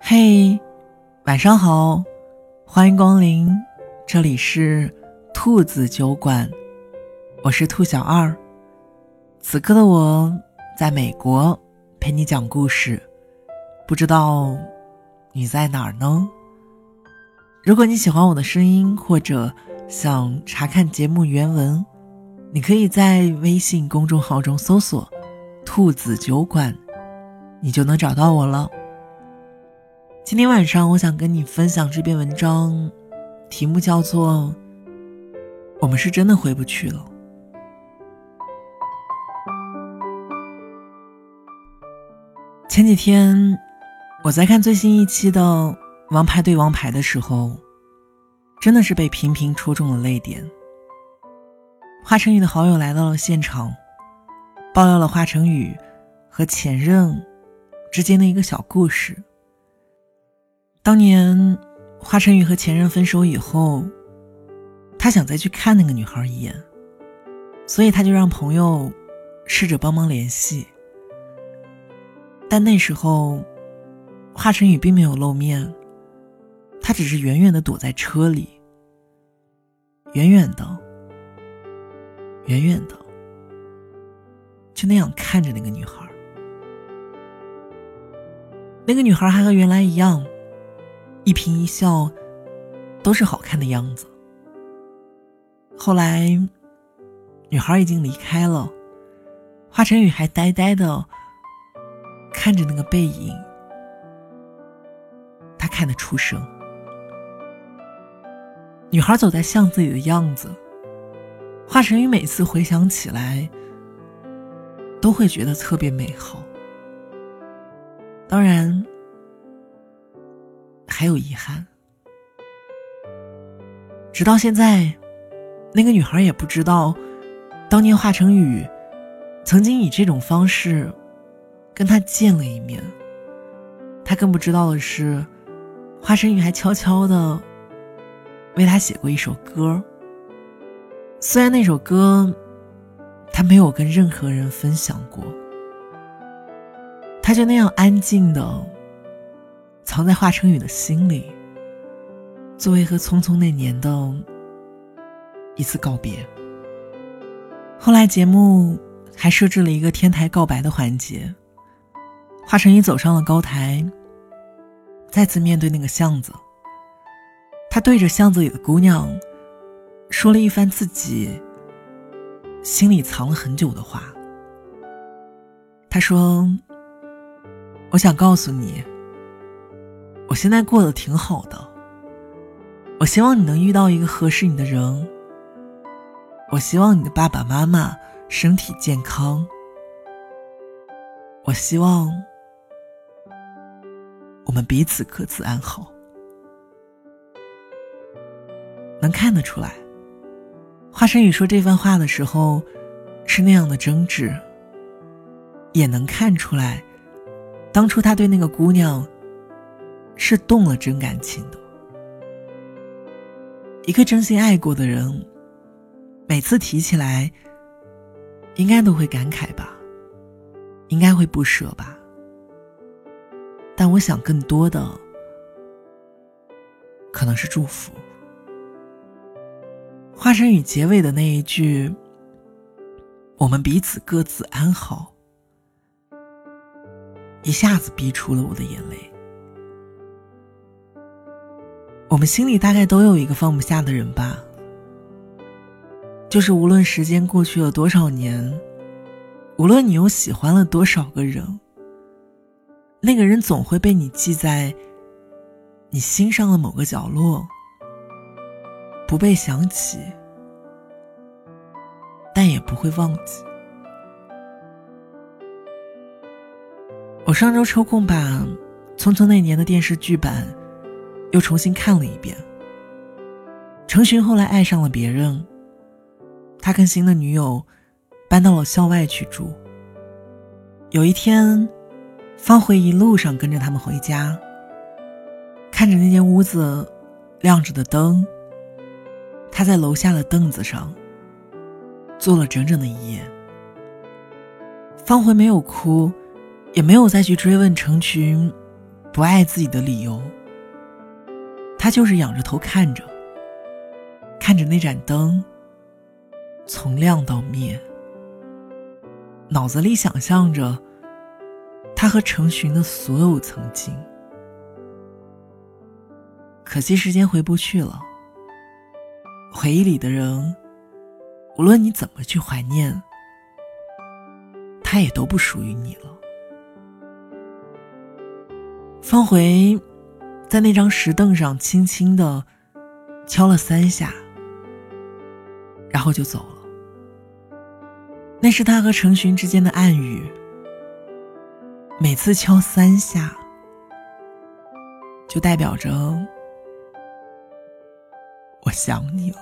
嘿，晚上好，欢迎光临，这里是兔子酒馆，我是兔小二。此刻的我在美国陪你讲故事，不知道你在哪儿呢？如果你喜欢我的声音，或者想查看节目原文，你可以在微信公众号中搜索“兔子酒馆”，你就能找到我了。今天晚上，我想跟你分享这篇文章，题目叫做《我们是真的回不去了》。前几天，我在看最新一期的《王牌对王牌》的时候，真的是被频频戳中了泪点。华晨宇的好友来到了现场，爆料了华晨宇和前任之间的一个小故事。当年，华晨宇和前任分手以后，他想再去看那个女孩一眼，所以他就让朋友试着帮忙联系。但那时候，华晨宇并没有露面，他只是远远的躲在车里，远远的，远远的，就那样看着那个女孩。那个女孩还和原来一样，一颦一笑都是好看的样子。后来，女孩已经离开了，华晨宇还呆呆的。看着那个背影，他看得出声。女孩走在巷子里的样子，华晨宇每次回想起来，都会觉得特别美好。当然，还有遗憾。直到现在，那个女孩也不知道，当年华晨宇曾经以这种方式。跟他见了一面，他更不知道的是，华晨宇还悄悄的为他写过一首歌。虽然那首歌他没有跟任何人分享过，他就那样安静的藏在华晨宇的心里，作为和匆匆那年的一次告别。后来节目还设置了一个天台告白的环节。华晨宇走上了高台，再次面对那个巷子。他对着巷子里的姑娘，说了一番自己心里藏了很久的话。他说：“我想告诉你，我现在过得挺好的。我希望你能遇到一个合适你的人。我希望你的爸爸妈妈身体健康。我希望。”我们彼此各自安好，能看得出来。华晨宇说这番话的时候，是那样的真挚，也能看出来，当初他对那个姑娘是动了真感情的。一个真心爱过的人，每次提起来，应该都会感慨吧，应该会不舍吧。但我想，更多的可能是祝福。华晨宇结尾的那一句“我们彼此各自安好”，一下子逼出了我的眼泪。我们心里大概都有一个放不下的人吧，就是无论时间过去了多少年，无论你又喜欢了多少个人。那个人总会被你记在你心上的某个角落，不被想起，但也不会忘记。我上周抽空把《匆匆那年》的电视剧版又重新看了一遍。程寻后来爱上了别人，他跟新的女友搬到了校外去住。有一天。方慧一路上跟着他们回家，看着那间屋子亮着的灯，他在楼下的凳子上坐了整整的一夜。方茴没有哭，也没有再去追问成群不爱自己的理由。他就是仰着头看着，看着那盏灯从亮到灭，脑子里想象着他和成群的所有曾经。可惜时间回不去了，回忆里的人，无论你怎么去怀念，他也都不属于你了。方回在那张石凳上轻轻的敲了三下，然后就走了。那是他和程寻之间的暗语。每次敲三下，就代表着我想你了。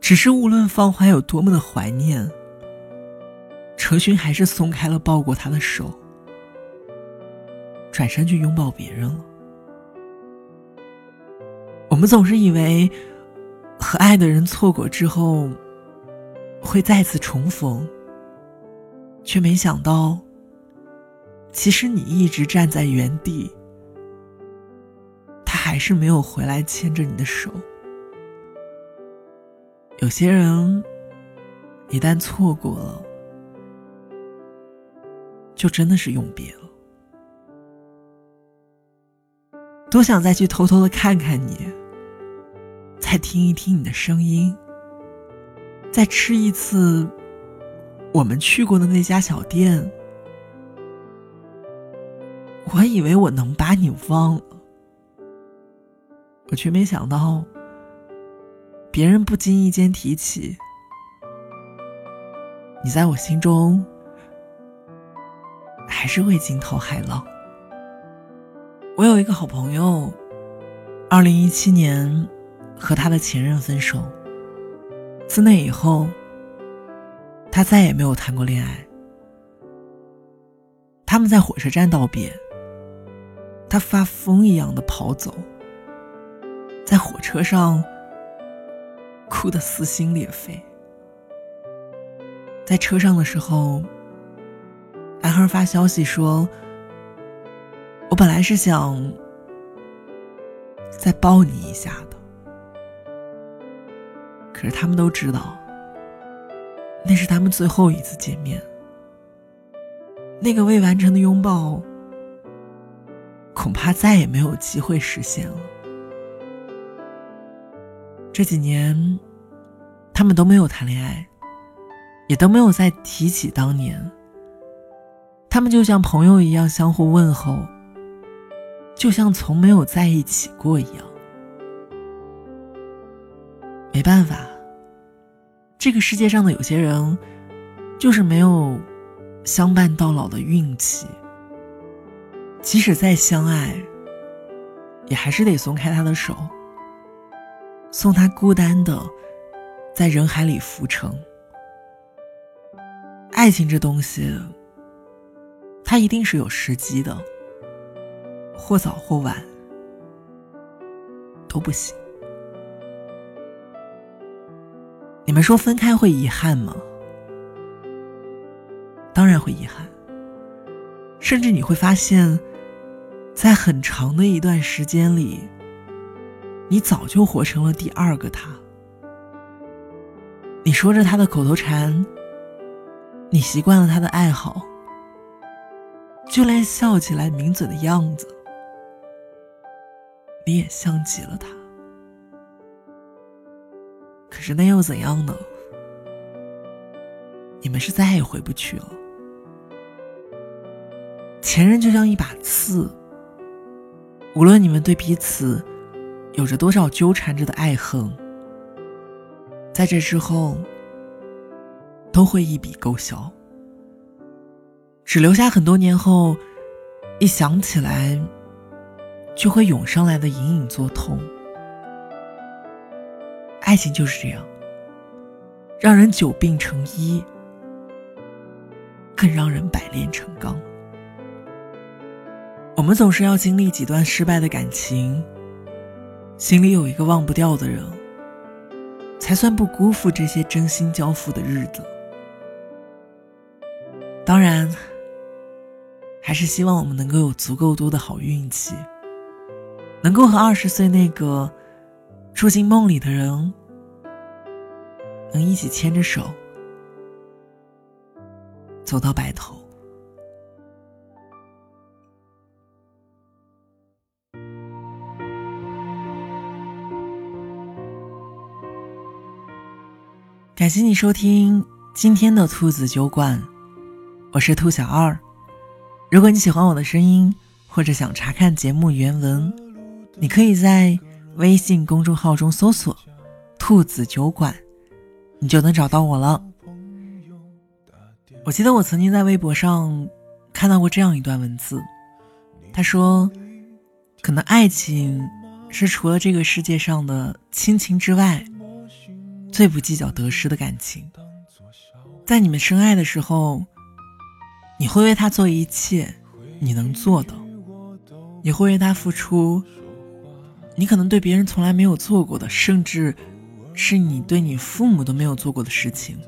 只是无论方怀有多么的怀念，程勋还是松开了抱过他的手。转身去拥抱别人了。我们总是以为，和爱的人错过之后，会再次重逢，却没想到，其实你一直站在原地，还是没有回来牵着你的手。有些人，一旦错过了，就真的是永别了。多想再去偷偷的看看你，再听一听你的声音，再吃一次我们去过的那家小店。我以为我能把你忘了，我却没想到，别人不经意间提起，你在我心中还是会惊涛骇浪。我有一个好朋友，二零一七年和他的前任分手。自那以后，他再也没有谈过恋爱。他们在火车站道别，他发疯一样的跑走，在火车上哭得撕心裂肺。在车上的时候，男孩发消息说。我本来是想再抱你一下的，可是他们都知道，那是他们最后一次见面。那个未完成的拥抱，恐怕再也没有机会实现了。这几年，他们都没有谈恋爱，也都没有再提起当年。他们就像朋友一样相互问候。就像从没有在一起过一样。没办法，这个世界上的有些人，就是没有相伴到老的运气。即使再相爱，也还是得松开他的手，送他孤单的在人海里浮沉。爱情这东西，它一定是有时机的。或早或晚都不行。你们说分开会遗憾吗？当然会遗憾。甚至你会发现，在很长的一段时间里，你早就活成了第二个他。你说着他的口头禅，你习惯了他的爱好，就连笑起来抿嘴的样子。你也像极了他，可是那又怎样呢？你们是再也回不去了。前任就像一把刺，无论你们对彼此有着多少纠缠着的爱恨，在这之后都会一笔勾销，只留下很多年后一想起来。就会涌上来的隐隐作痛。爱情就是这样，让人久病成医，更让人百炼成钢。我们总是要经历几段失败的感情，心里有一个忘不掉的人，才算不辜负这些真心交付的日子。当然，还是希望我们能够有足够多的好运气，能够和二十岁那个住进梦里的人，能一起牵着手走到白头。感谢你收听今天的兔子酒馆，我是兔小二。如果你喜欢我的声音，或者想查看节目原文，你可以在微信公众号中搜索“兔子酒馆”，你就能找到我了。我记得我曾经在微博上看到过这样一段文字，他说：“可能爱情是除了这个世界上的亲情之外。”最不计较得失的感情，在你们深爱的时候，你会为他做一切你能做的，你会为他付出，你可能对别人从来没有做过的，甚至是你对你父母都没有做过的事情。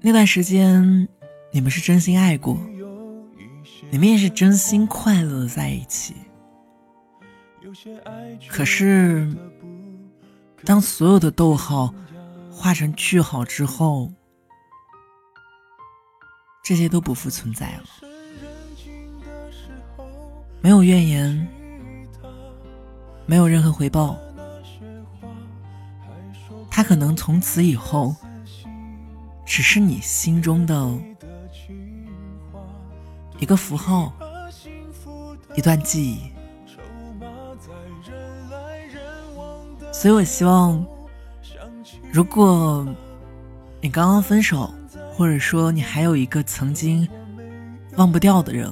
那段时间，你们是真心爱过，你们也是真心快乐的在一起。可是。当所有的逗号画成句号之后，这些都不复存在了。没有怨言，没有任何回报。他可能从此以后，只是你心中的一个符号，一段记忆。所以，我希望，如果你刚刚分手，或者说你还有一个曾经忘不掉的人，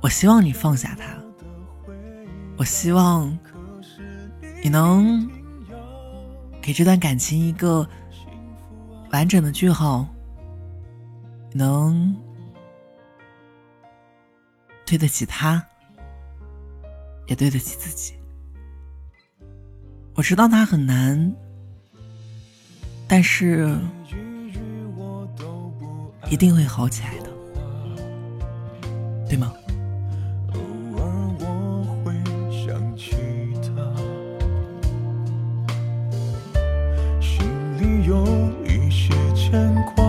我希望你放下他。我希望你能给这段感情一个完整的句号，能对得起他，也对得起自己。我知道它很难，但是一定会好起来的，对吗？偶尔我会想起他，心里有一些牵挂，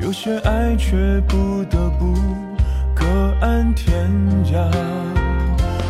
有些爱却不得不各安天涯。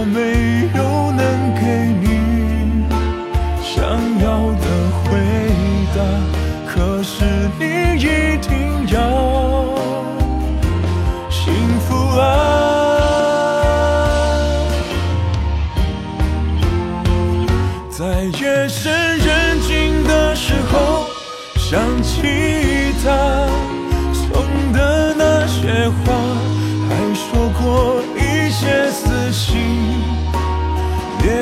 我没有